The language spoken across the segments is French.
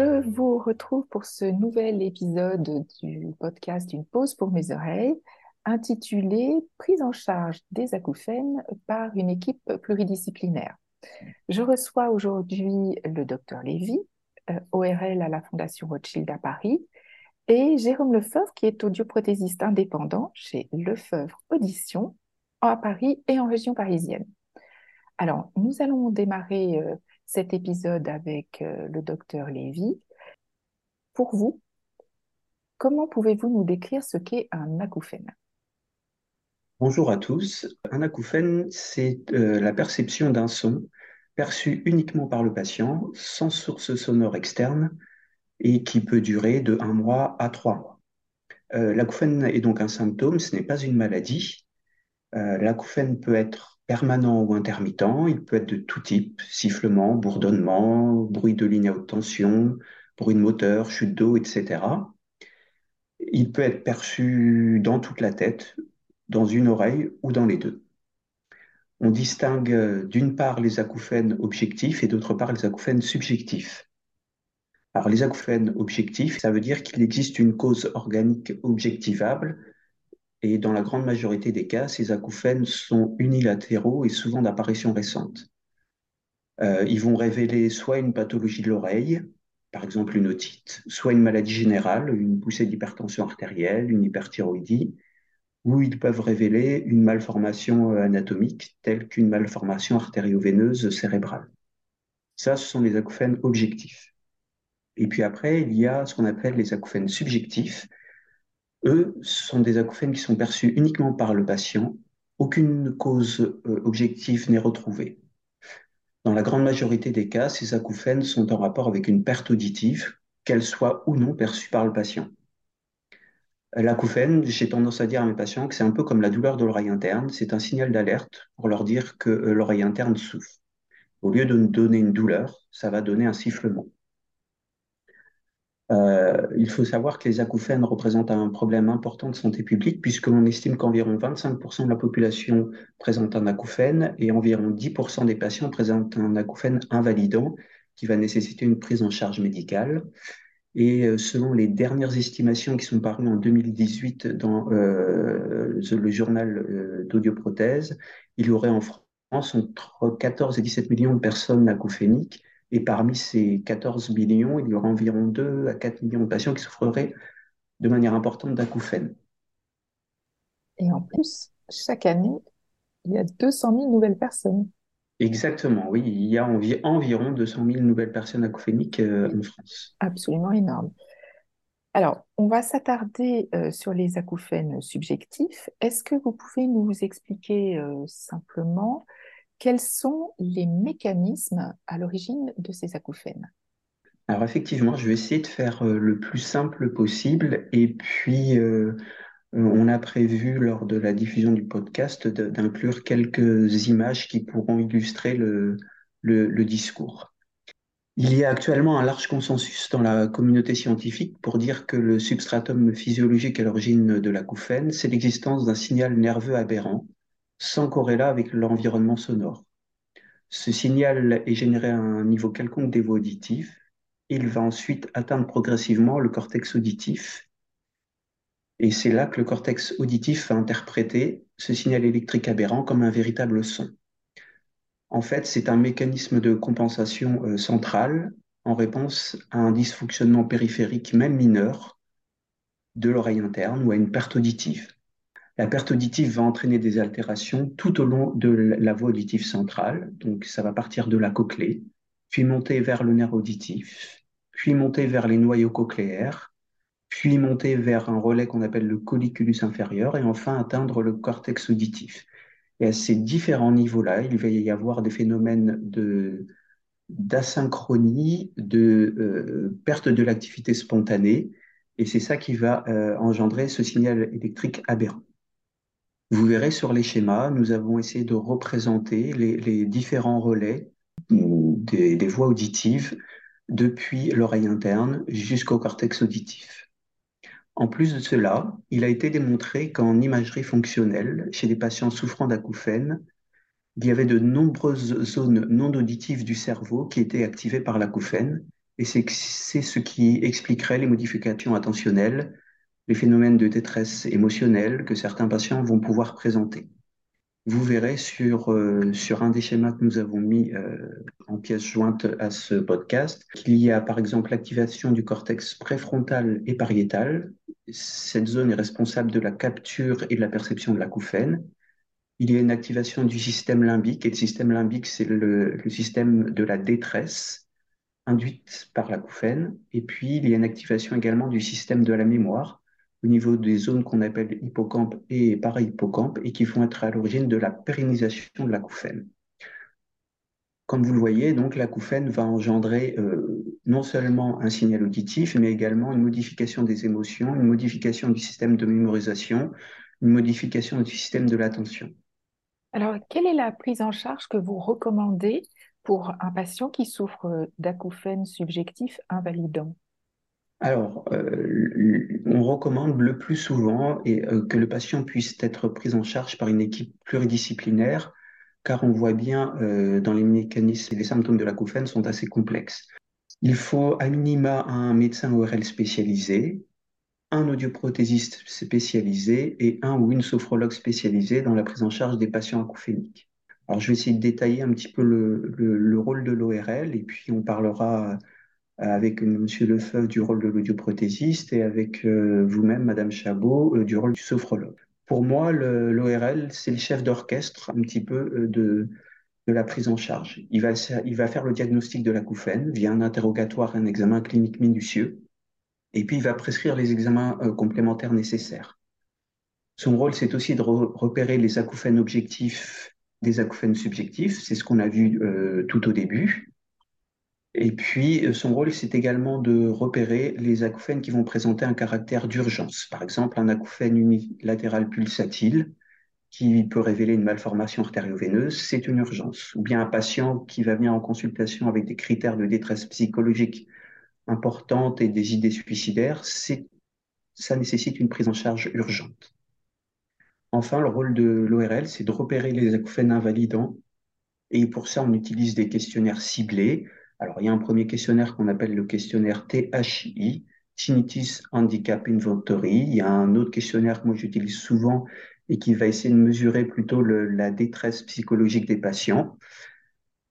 Je vous retrouve pour ce nouvel épisode du podcast Une pause pour mes oreilles, intitulé Prise en charge des acouphènes par une équipe pluridisciplinaire. Je reçois aujourd'hui le docteur Lévy, euh, ORL à la Fondation Rothschild à Paris, et Jérôme Lefebvre, qui est audioprothésiste indépendant chez Lefebvre Audition à Paris et en région parisienne. Alors, nous allons démarrer euh, cet épisode avec euh, le docteur Lévy. Pour vous, comment pouvez-vous nous décrire ce qu'est un acouphène? Bonjour à tous. Un acouphène, c'est euh, la perception d'un son perçu uniquement par le patient, sans source sonore externe, et qui peut durer de un mois à trois mois. L'acouphène est donc un symptôme, ce n'est pas une maladie. l'acouphène peut être permanent ou intermittent. Il peut être de tout type, sifflement, bourdonnement, bruit de ligne à haute tension, bruit de moteur, chute d'eau, etc. Il peut être perçu dans toute la tête, dans une oreille ou dans les deux. On distingue d'une part les acouphènes objectifs et d'autre part les acouphènes subjectifs. Alors les acouphènes objectifs, ça veut dire qu'il existe une cause organique objectivable et dans la grande majorité des cas, ces acouphènes sont unilatéraux et souvent d'apparition récente. Euh, ils vont révéler soit une pathologie de l'oreille, par exemple une otite, soit une maladie générale, une poussée d'hypertension artérielle, une hyperthyroïdie, ou ils peuvent révéler une malformation euh, anatomique telle qu'une malformation artério-veineuse cérébrale. Ça, ce sont les acouphènes objectifs. Et puis après, il y a ce qu'on appelle les acouphènes subjectifs, eux, sont des acouphènes qui sont perçus uniquement par le patient. Aucune cause euh, objective n'est retrouvée. Dans la grande majorité des cas, ces acouphènes sont en rapport avec une perte auditive, qu'elle soit ou non perçue par le patient. L'acouphène, j'ai tendance à dire à mes patients que c'est un peu comme la douleur de l'oreille interne, c'est un signal d'alerte pour leur dire que euh, l'oreille interne souffre. Au lieu de donner une douleur, ça va donner un sifflement. Euh, il faut savoir que les acouphènes représentent un problème important de santé publique puisque l'on estime qu'environ 25% de la population présente un acouphène et environ 10% des patients présentent un acouphène invalidant qui va nécessiter une prise en charge médicale. Et euh, selon les dernières estimations qui sont parues en 2018 dans euh, le journal d'audioprothèse, il y aurait en France entre 14 et 17 millions de personnes acouphéniques et parmi ces 14 millions, il y aura environ 2 à 4 millions de patients qui souffriraient de manière importante d'acouphènes. Et en plus, chaque année, il y a 200 000 nouvelles personnes. Exactement, oui, il y a environ 200 000 nouvelles personnes acouphéniques euh, en France. Absolument énorme. Alors, on va s'attarder euh, sur les acouphènes subjectifs. Est-ce que vous pouvez nous expliquer euh, simplement quels sont les mécanismes à l'origine de ces acouphènes? Alors effectivement, je vais essayer de faire euh, le plus simple possible et puis euh, on a prévu lors de la diffusion du podcast d'inclure quelques images qui pourront illustrer le, le, discours. Il y a actuellement un large consensus dans la communauté scientifique pour dire que le substratum physiologique à l'origine de l'acouphène, c'est l'existence d'un signal nerveux aberrant sans corrélat avec l'environnement sonore. Ce signal est généré à un niveau quelconque des voies auditives. Il va ensuite atteindre progressivement le cortex auditif. Et c'est là que le cortex auditif va interpréter ce signal électrique aberrant comme un véritable son. En fait, c'est un mécanisme de compensation euh, central en réponse à un dysfonctionnement périphérique, même mineur, de l'oreille interne ou à une perte auditive. La perte auditive va entraîner des altérations tout au long de la voie auditive centrale. Donc, ça va partir de la cochlée, puis monter vers le nerf auditif, puis monter vers les noyaux cochléaires, puis monter vers un relais qu'on appelle le colliculus inférieur, et enfin atteindre le cortex auditif. Et à ces différents niveaux-là, il va y avoir des phénomènes d'asynchronie, de euh, perte de l'activité spontanée, et c'est ça qui va euh, engendrer ce signal électrique aberrant. Vous verrez sur les schémas, nous avons essayé de représenter les, différents relais des, des, voies auditives depuis l'oreille interne jusqu'au cortex auditif. En plus de cela, il a été démontré qu'en imagerie fonctionnelle, chez des patients souffrant d'acouphènes, il y avait de nombreuses zones non auditives du cerveau qui étaient activées par l'acouphène, et c'est ce qui expliquerait les modifications attentionnelles, les phénomènes de détresse émotionnelle que certains patients vont pouvoir présenter. Vous verrez sur, euh, sur un des schémas que nous avons mis euh, en pièce jointe à ce podcast qu'il y a par exemple l'activation du cortex préfrontal et pariétal. Cette zone est responsable de la capture et de la perception de l'acouphène. Il y a une activation du système limbique, et le système limbique, c'est le, le système de la détresse induite par l'acouphène. Et puis, il y a une activation également du système de la mémoire, au niveau des zones qu'on appelle hippocampe et para-hippocampe et qui vont être à l'origine de la pérennisation de l'acouphène. Comme vous le voyez, donc l'acouphène va engendrer euh, non seulement un signal auditif, mais également une modification des émotions, une modification du système de mémorisation, une modification du système de l'attention. Alors, quelle est la prise en charge que vous recommandez pour un patient qui souffre d'acouphènes subjectifs invalidants? Alors, euh, on recommande le plus souvent euh, que le patient puisse être pris en charge par une équipe pluridisciplinaire, car on voit bien euh, dans les mécanismes et les symptômes de l'acouphène sont assez complexes. Il faut à minima un médecin ORL spécialisé, un audioprothésiste spécialisé et un ou une sophrologue spécialisée dans la prise en charge des patients acouphéniques. Alors, je vais essayer de détailler un petit peu le rôle de l'ORL et puis on parlera avec Monsieur Lefebvre du rôle de l'audioprothésiste et avec euh, vous-même, Madame Chabot, euh, du rôle du sophrologue. Pour moi, l'ORL, c'est le chef d'orchestre un petit peu euh, de, de la prise en charge. Il va, il va faire le diagnostic de l'acouphène via un interrogatoire, un examen clinique minutieux, et puis il va prescrire les examens complémentaires nécessaires. Son rôle, c'est aussi de repérer les acouphènes objectifs des acouphènes subjectifs, c'est ce qu'on a vu tout au début, et puis, euh, son rôle, c'est également de repérer les acouphènes qui vont présenter un caractère d'urgence. Par exemple, un acouphène unilatéral pulsatile qui peut révéler une malformation artério-veineuse, c'est une urgence. Ou bien un patient qui va venir en consultation avec des critères de détresse psychologique importantes et des idées suicidaires, ça nécessite une prise en charge urgente. Enfin, le rôle de l'ORL, c'est de repérer les acouphènes invalidants. Et pour ça, on utilise des questionnaires ciblés alors, il y a un premier questionnaire qu'on appelle le questionnaire THI, Tinnitus Handicap Inventory. Il y a un autre questionnaire que moi j'utilise souvent et qui va essayer de mesurer plutôt la détresse psychologique des patients.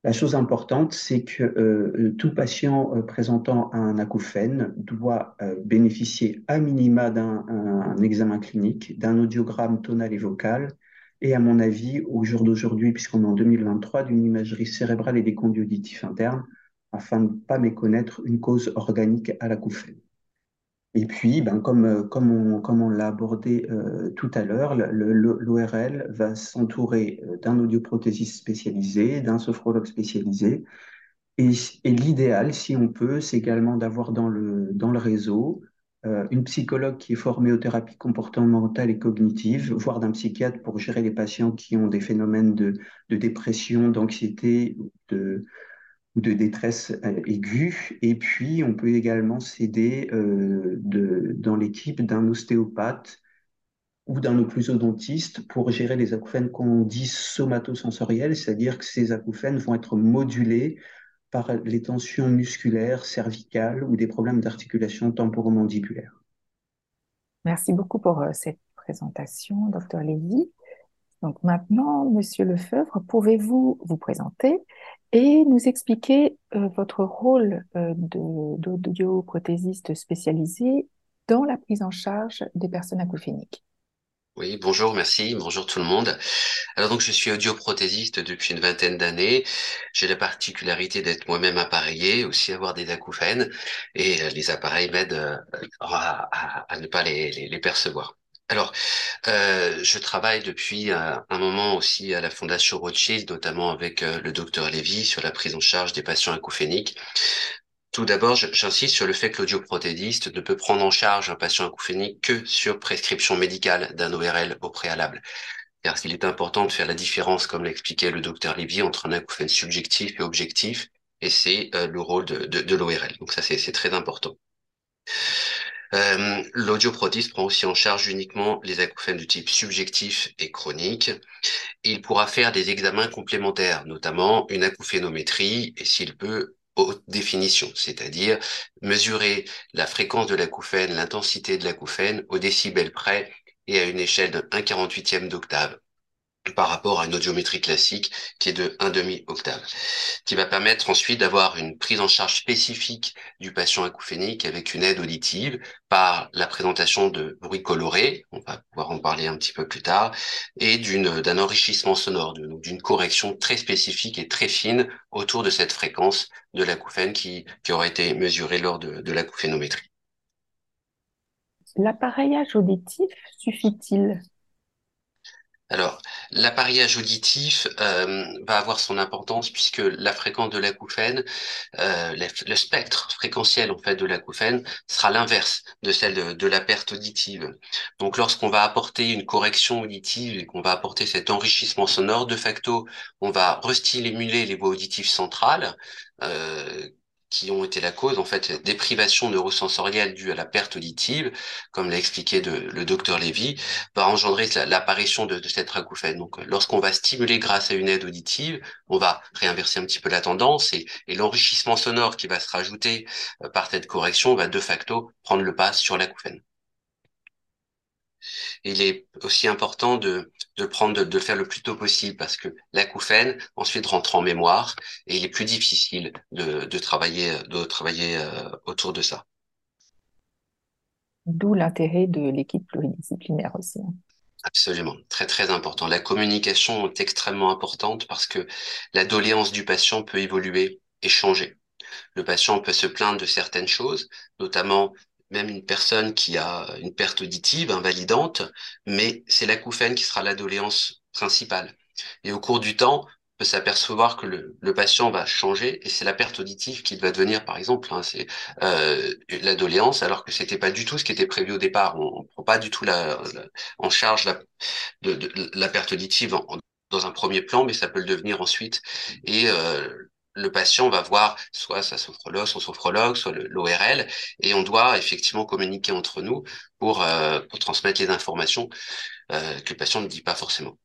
La chose importante, c'est que euh, tout patient euh, présentant un acouphène doit euh, bénéficier à minima d'un examen clinique, d'un audiogramme tonal et vocal, et à mon avis, au jour d'aujourd'hui, puisqu'on est en 2023, d'une imagerie cérébrale et des conduits auditifs internes afin de ne pas méconnaître une cause organique à l'acouphène. Et puis, ben, comme, euh, comme on, comme on l'a abordé euh, tout à l'heure, l'ORL va s'entourer euh, d'un audioprothésiste spécialisé, d'un sophrologue spécialisé. Et, et l'idéal, si on peut, c'est également d'avoir dans le, dans le réseau une psychologue qui est formée aux thérapies comportementales et cognitives, voire d'un psychiatre pour gérer les patients qui ont des phénomènes de, de dépression, d'anxiété, de, de détresse euh, aiguë. Et puis, on peut également s'aider euh, dans l'équipe d'un ostéopathe ou d'un occlusodontiste pour gérer les acouphènes qu'on dit somatosensoriels, c'est-à-dire que ces acouphènes vont être modulés par les tensions musculaires, cervicales ou des problèmes d'articulation temporomandibulaire. Merci beaucoup pour euh, cette présentation, docteur Lévy. Donc maintenant, Monsieur Lefebvre, pouvez-vous vous présenter et nous expliquer euh, votre rôle euh, d'audioprothésiste spécialisé dans la prise en charge des personnes acouphéniques? Oui, bonjour, merci, bonjour tout le monde. Alors donc je suis audioprothésiste depuis une vingtaine d'années. J'ai la particularité d'être moi-même appareillé, aussi avoir des acouphènes, et euh, les appareils m'aident à, ne pas les percevoir. Alors, euh, je travaille depuis euh, un, moment aussi à la Fondation Rothschild, notamment avec euh, le docteur Lévy sur la prise en charge des patients acouphéniques. Tout d'abord, j'insiste sur le fait que l'audioprothésiste ne peut prendre en charge un patient acouphénique que sur prescription médicale d'un ORL au préalable. Car il est important de faire la différence, comme l'expliquait le docteur Lévy, entre un acouphène subjectif et objectif, et c'est le rôle de, l'ORL. Donc ça, c'est très important. Euh, L'audioprothèse prend aussi en charge uniquement les acouphènes de type subjectif et chronique. il pourra faire des examens complémentaires, notamment une acouphénométrie et s'il peut haute définition, c'est-à-dire mesurer la fréquence de l'acouphène, l'intensité de l'acouphène au décibel près et à une échelle d'un 1,48e d'octave par rapport à une audiométrie classique qui est de 1 demi octave, qui va permettre ensuite d'avoir une prise en charge spécifique du patient acouphénique avec une aide auditive par la présentation de bruits colorés, on va pouvoir en parler un petit peu plus tard, et d'un enrichissement sonore, d'une correction très spécifique et très fine autour de cette fréquence de l'acouphène qui, qui aurait été mesurée lors de, de l'acouphénométrie. L'appareillage auditif suffit-il? Alors, l'appareillage auditif euh, va avoir son importance puisque la fréquence de l'acouphène, euh, le, spectre fréquentiel en fait de l'acouphène sera l'inverse de celle de, la perte auditive. Donc, lorsqu'on va apporter une correction auditive et qu'on va apporter cet enrichissement sonore, de facto, on va restimuler les voies auditives centrales. Euh, qui ont été la cause en fait des privations neurosensorielles dues à la perte auditive, comme l'a expliqué le docteur Lévy, va engendrer l'apparition de, cette acouphène. Donc, lorsqu'on va stimuler grâce à une aide auditive, on va réinverser un petit peu la tendance et, et l'enrichissement sonore qui va se rajouter euh, par cette correction va de facto prendre le pas sur l'acouphène il est aussi important de, de prendre, de, de, le faire le plus tôt possible parce que l'acouphène ensuite rentre en mémoire et il est plus difficile de, de travailler, de travailler euh, autour de ça. D'où l'intérêt de l'équipe pluridisciplinaire aussi. Hein. Absolument, très très important. La communication est extrêmement importante parce que la doléance du patient peut évoluer et changer. Le patient peut se plaindre de certaines choses, notamment même une personne qui a une perte auditive invalidante, mais c'est l'acouphène qui sera la doléance principale. Et au cours du temps, on peut s'apercevoir que le, patient va changer et c'est la perte auditive qui va devenir, par exemple, hein, c'est euh, la alors que c'était pas du tout ce qui était prévu au départ. On, ne prend pas du tout la, en charge la, de, la perte auditive dans un premier plan, mais ça peut le devenir ensuite. Euh, le patient va voir soit sa sophrologue, son sophrologue, soit l'ORL, et on doit effectivement communiquer entre nous pour, euh, pour transmettre les informations euh, que le patient ne dit pas forcément.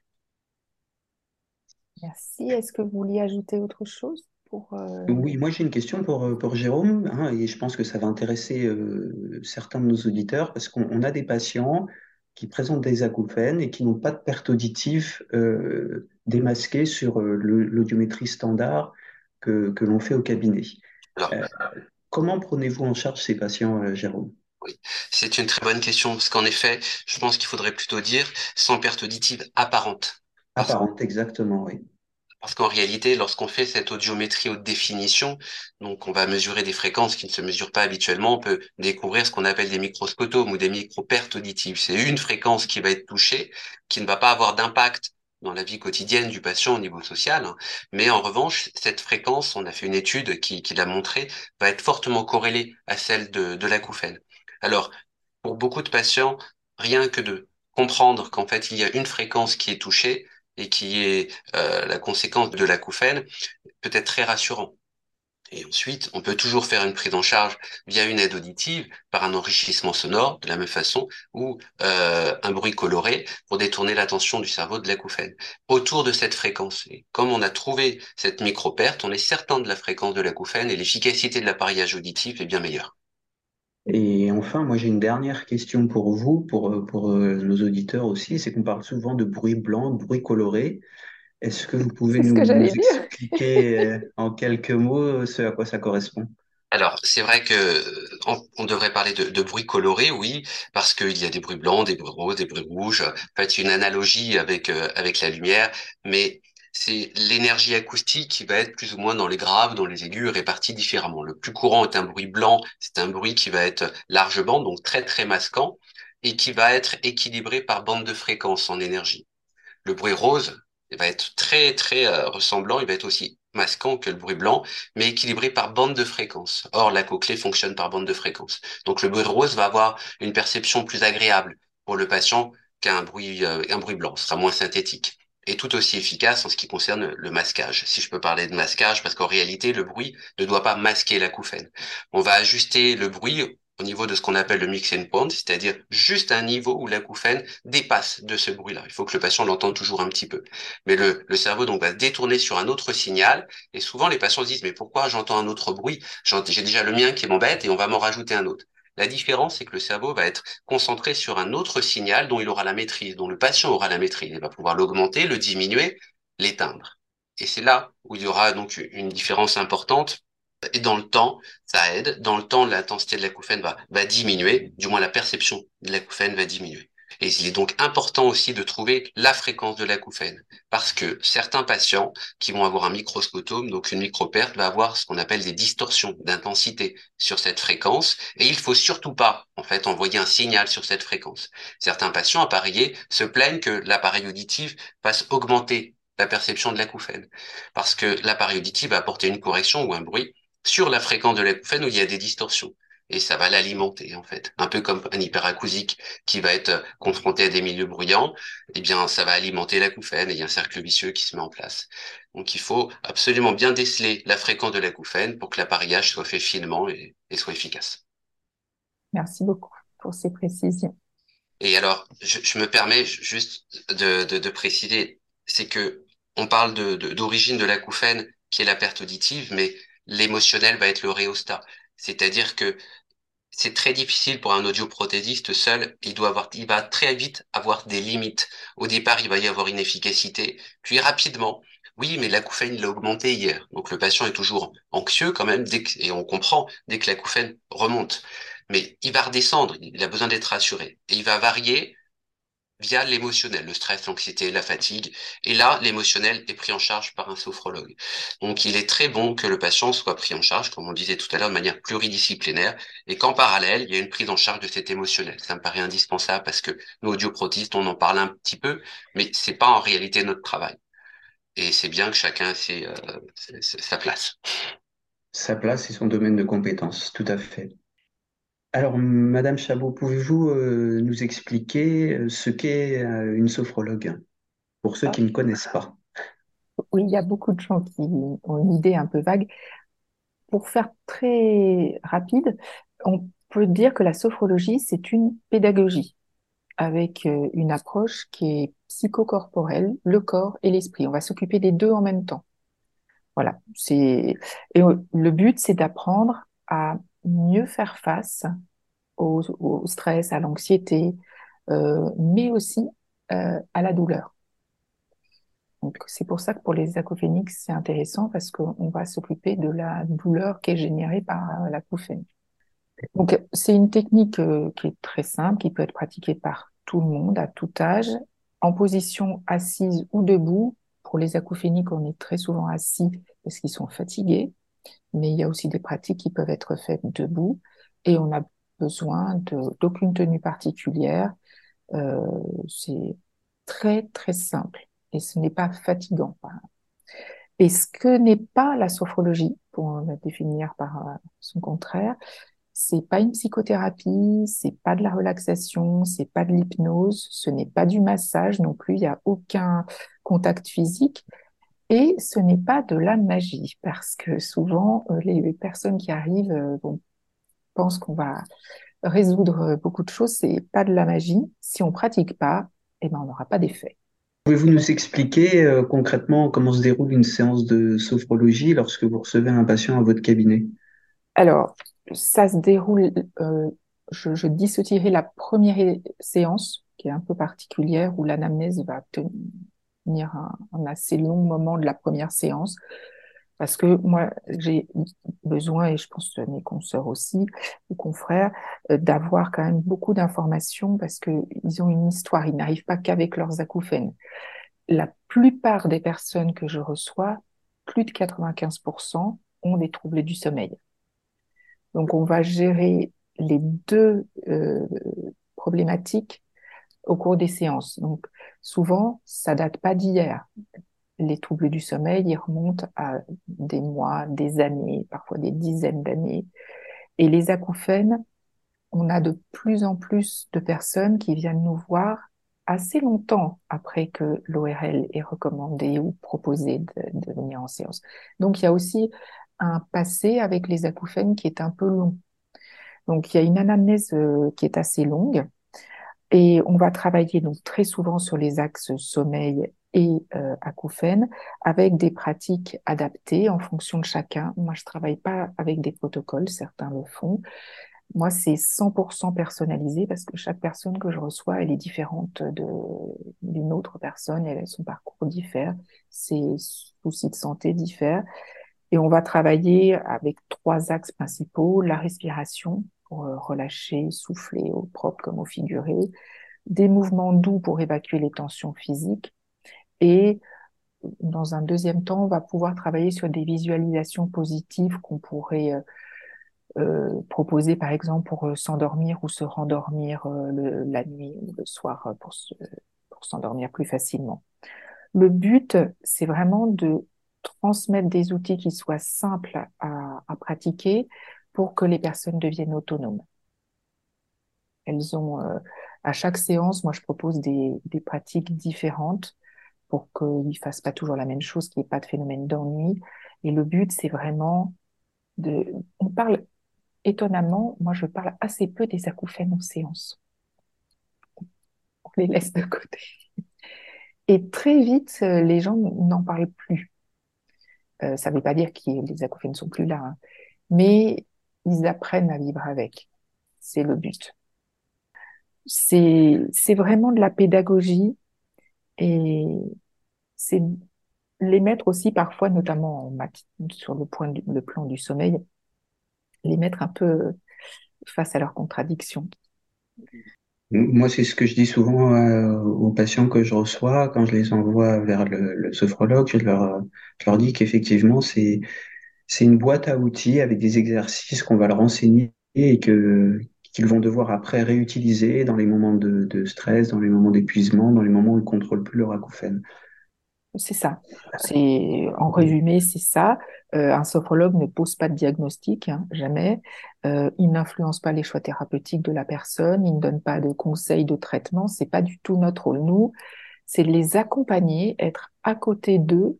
Merci. Est-ce que vous vouliez ajouter autre chose pour, euh... Oui, moi j'ai une question pour, pour Jérôme, hein, et je pense que ça va intéresser euh, certains de nos auditeurs, parce qu'on a des patients qui présentent des acouphènes et qui n'ont pas de perte auditive euh, démasquée sur l'audiométrie standard que, que l'on fait au cabinet. Alors, euh, comment prenez-vous en charge ces patients, euh, Jérôme? Oui, c'est une très bonne question parce qu'en effet, je pense qu'il faudrait plutôt dire sans perte auditive apparente. Apparente, exactement, oui. Parce qu'en réalité, lorsqu'on fait cette audiométrie haute définition, donc on va mesurer des fréquences qui ne se mesurent pas habituellement, on peut découvrir ce qu'on appelle des microscotomes ou des micro-pertes auditives. C'est une fréquence qui va être touchée, qui ne va pas avoir d'impact dans la vie quotidienne du patient au niveau social. Hein. Mais en revanche, cette fréquence, on a fait une étude qui, l'a montré, va être fortement corrélée à celle de, de l'acouphène. Alors, pour beaucoup de patients, rien que de comprendre qu'en fait, il y a une fréquence qui est touchée et qui est euh, la conséquence de l'acouphène, peut être très rassurant. Et ensuite, on peut toujours faire une prise en charge via une aide auditive par un enrichissement sonore de la même façon ou euh, un bruit coloré pour détourner l'attention du cerveau de l'acouphène autour de cette fréquence. Et comme on a trouvé cette micro-perte, on est certain de la fréquence de l'acouphène et l'efficacité de l'appareillage auditif est bien meilleure. Et enfin, moi j'ai une dernière question pour vous, pour, pour euh, nos auditeurs aussi, c'est qu'on parle souvent de bruit blanc, de bruit coloré. Est-ce que vous pouvez nous, nous expliquer euh, en quelques mots ce à quoi ça correspond? Alors, c'est vrai que on, on devrait parler de, de, bruit coloré, oui, parce qu'il y a des bruits blancs, des bruits roses, des bruits rouges. En fait, une analogie avec euh, avec la lumière, mais c'est l'énergie acoustique qui va être plus ou moins dans les graves, dans les aigus, répartie différemment. Le plus courant est un bruit blanc, c'est un bruit qui va être largement, donc très très masquant, et qui va être équilibré par bande de fréquence en énergie. Le bruit rose, il va être très très euh, ressemblant, il va être aussi masquant que le bruit blanc, mais équilibré par bande de fréquence. Or, la cochlée fonctionne par bande de fréquence. Donc, le bruit rose va avoir une perception plus agréable pour le patient qu'un bruit, euh, bruit blanc. Ce sera moins synthétique. Et tout aussi efficace en ce qui concerne le masquage. Si je peux parler de masquage, parce qu'en réalité, le bruit ne doit pas masquer l'acouphène. On va ajuster le bruit au niveau de ce qu'on appelle le mixing point, c'est-à-dire juste un niveau où l'acouphène dépasse de ce bruit-là. Il faut que le patient l'entende toujours un petit peu. Mais le, le cerveau donc va se détourner sur un autre signal et souvent les patients se disent mais pourquoi j'entends un autre bruit? J'ai déjà le mien qui m'embête et on va m'en rajouter un autre. La différence, c'est que le cerveau va être concentré sur un autre signal dont il aura la maîtrise, dont le patient aura la maîtrise. Il va pouvoir l'augmenter, le diminuer, l'éteindre. Et c'est là où il y aura donc une différence importante et dans le temps, ça aide. Dans le temps, l'intensité de l'acouphène va, va diminuer, du moins la perception de l'acouphène va diminuer. Et il est donc important aussi de trouver la fréquence de l'acouphène, parce que certains patients qui vont avoir un microscotome, donc une microperte, va avoir ce qu'on appelle des distorsions d'intensité sur cette fréquence, et il faut surtout pas, en fait, envoyer un signal sur cette fréquence. Certains patients appareillés se plaignent que l'appareil auditif fasse augmenter la perception de l'acouphène, parce que l'appareil auditif va apporter une correction ou un bruit sur la fréquence de l'acouphène où il y a des distorsions. Et ça va l'alimenter, en fait. Un peu comme un hyperacousique qui va être confronté à des milieux bruyants, eh bien, ça va alimenter l'acouphène et il y a un cercle vicieux qui se met en place. Donc, il faut absolument bien déceler la fréquence de l'acouphène pour que l'appareillage soit fait finement et, soit efficace. Merci beaucoup pour ces précisions. Et alors, je, me permets juste de, de, de préciser, c'est que on parle de d'origine de l'acouphène qui est la perte auditive, mais l'émotionnel va être le réostat. C'est-à-dire que c'est très difficile pour un audioprothésiste seul. Il doit avoir, il va très vite avoir des limites. Au départ, il va y avoir une efficacité, puis rapidement, oui, mais l'acouphène l'a augmenté hier. Donc le patient est toujours anxieux quand même, dès et on comprend dès que l'acouphène remonte. Mais il va redescendre, il a besoin d'être rassuré. Et il va varier via l'émotionnel, le stress, l'anxiété, la fatigue. Et là, l'émotionnel est pris en charge par un sophrologue. Donc, il est très bon que le patient soit pris en charge, comme on disait tout à l'heure, de manière pluridisciplinaire, et qu'en parallèle, il y a une prise en charge de cet émotionnel. Ça me paraît indispensable parce que nous, audioprotistes, on en parle un petit peu, mais c'est pas en réalité notre travail. Et c'est bien que chacun ait euh, sa place. Sa place et son domaine de compétence, tout à fait. Alors, Madame Chabot, pouvez-vous euh, nous expliquer euh, ce qu'est euh, une sophrologue? Pour ceux qui ne connaissent pas? Oui, il y a beaucoup de gens qui ont une idée un peu vague. Pour faire très rapide, on peut dire que la sophrologie, c'est une pédagogie avec une approche qui est psychocorporelle, le corps et l'esprit. On va s'occuper des deux en même temps. Voilà, c'est et le but, c'est d'apprendre à mieux faire face au, stress, à l'anxiété, euh, mais aussi euh, à la douleur. Donc c'est pour ça que pour les acouphéniques, c'est intéressant parce qu'on va s'occuper de la douleur qui est générée par euh, l'acouphène. Donc c'est une technique qui est très simple, qui peut être pratiquée par tout le monde, à tout âge, en position assise ou debout. Pour les acouphéniques, on est très souvent assis parce qu'ils sont fatigués mais il y a aussi des pratiques qui peuvent être faites debout et on a besoin d'aucune tenue particulière. Euh, c'est très très simple et ce n'est pas fatigant. Et ce que n'est pas la sophrologie, pour la définir par euh, son contraire, c'est pas une psychothérapie, c'est pas de la relaxation, c'est pas de l'hypnose, ce n'est pas du massage non plus, il n'y a aucun contact physique. Et ce n'est pas de la magie, parce que souvent, euh, les personnes qui arrivent euh, pensent qu'on va résoudre beaucoup de choses. C'est pas de la magie. Si on pratique pas, eh ben, on n'aura pas d'effet. Pouvez-vous nous expliquer euh, concrètement comment se déroule une séance de sophrologie lorsque vous recevez un patient à votre cabinet? Alors, ça se déroule, je, je dissocierai la première séance, qui est un peu particulière, où l'anamnèse va un, assez long moment de la première séance. Parce que moi j'ai besoin et je pense mes consoeurs aussi ou confrères euh, d'avoir quand même beaucoup d'informations parce que ils ont une histoire. Ils n'arrivent pas qu'avec leurs acouphènes. La plupart des personnes que je reçois plus de 95% ont des troubles du sommeil. Donc on va gérer les deux euh, problématiques au cours des séances. Donc, souvent, ça date pas d'hier. Les troubles du sommeil, ils remontent à des mois, des années, parfois des dizaines d'années. Et les acouphènes, on a de plus en plus de personnes qui viennent nous voir assez longtemps après que l'ORL est recommandé ou proposé de, de, venir en séance. Donc il y a aussi un passé avec les acouphènes qui est un peu long. Donc, il y a une anamnèse euh, qui est assez longue et on va travailler donc très souvent sur les axes sommeil et euh, acouphènes avec des pratiques adaptées en fonction de chacun. Moi, je travaille pas avec des protocoles, certains le font. Moi, c'est 100% personnalisé parce que chaque personne que je reçois, elle est différente d'une autre personne, elle, son parcours diffère, ses soucis de santé diffèrent. Et on va travailler avec trois axes principaux, la respiration euh, relâcher, souffler au propre comme au figuré, des mouvements doux pour évacuer les tensions physiques et dans un deuxième temps, on va pouvoir travailler sur des visualisations positives qu'on pourrait euh, euh, proposer par exemple pour s'endormir ou se rendormir la nuit ou le soir pour, s'endormir plus facilement. Le but, c'est vraiment de transmettre des outils qui soient simples à, pratiquer pour que les personnes deviennent autonomes. Elles ont, à chaque séance, moi je propose des, des pratiques différentes pour qu'ils ne fassent pas toujours la même chose, qu'il n'y ait pas de phénomène d'ennui. Et le but, c'est vraiment de, on parle étonnamment, moi, je parle assez peu des acouphènes en séance. On les laisse de côté. Et très vite, euh, les gens n'en parlent plus. Euh, ça ne veut pas dire que les acouphènes ne sont plus là, hein. mais ils apprennent à vivre avec. C'est le but. C'est, vraiment de la pédagogie et c'est les mettre aussi parfois, notamment en sur le, point le plan du sommeil, les mettre un peu face à leurs contradictions. Moi, c'est ce que je dis souvent euh, aux patients que je reçois quand je les envoie vers le, sophrologue. Je leur dis qu'effectivement, c'est c'est une boîte à outils avec des exercices qu'on va leur enseigner et que qu'ils vont devoir après réutiliser dans les moments de, stress, dans les moments d'épuisement, dans les moments où ils ne contrôlent plus leur acouphène. C'est ça. En résumé, c'est ça. Euh, un sophrologue ne pose pas de diagnostic, hein, jamais. Euh, il n'influence pas les choix thérapeutiques de la personne. Il ne donne pas de conseils de traitement. C'est pas du tout notre rôle. Nous, c'est les accompagner, être à côté d'eux,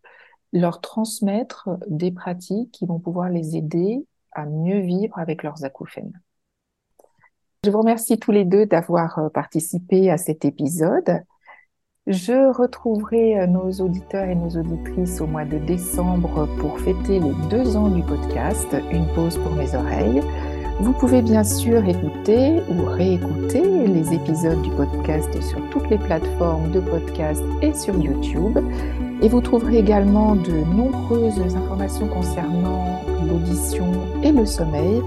leur transmettre des pratiques qui vont pouvoir les aider à mieux vivre avec leurs acouphènes. Je vous remercie tous les deux d'avoir euh, participé à cet épisode. Je retrouverai euh, nos auditeurs et nos auditrices au mois de décembre pour fêter les deux ans du podcast Une pause pour mes oreilles. Vous pouvez bien sûr écouter ou réécouter les épisodes du podcast sur toutes les plateformes de podcast et sur YouTube. Et vous trouverez également de nombreuses informations concernant l'audition et le sommeil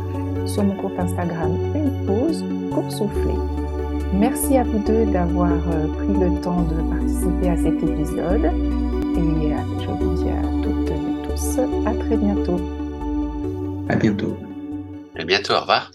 sur mon compte Instagram Une pause pour souffler. Merci à vous deux d'avoir euh, pris le temps de participer à cet épisode. Et euh, je vous dis à toutes et tous à très bientôt. À bientôt. À bientôt, au revoir.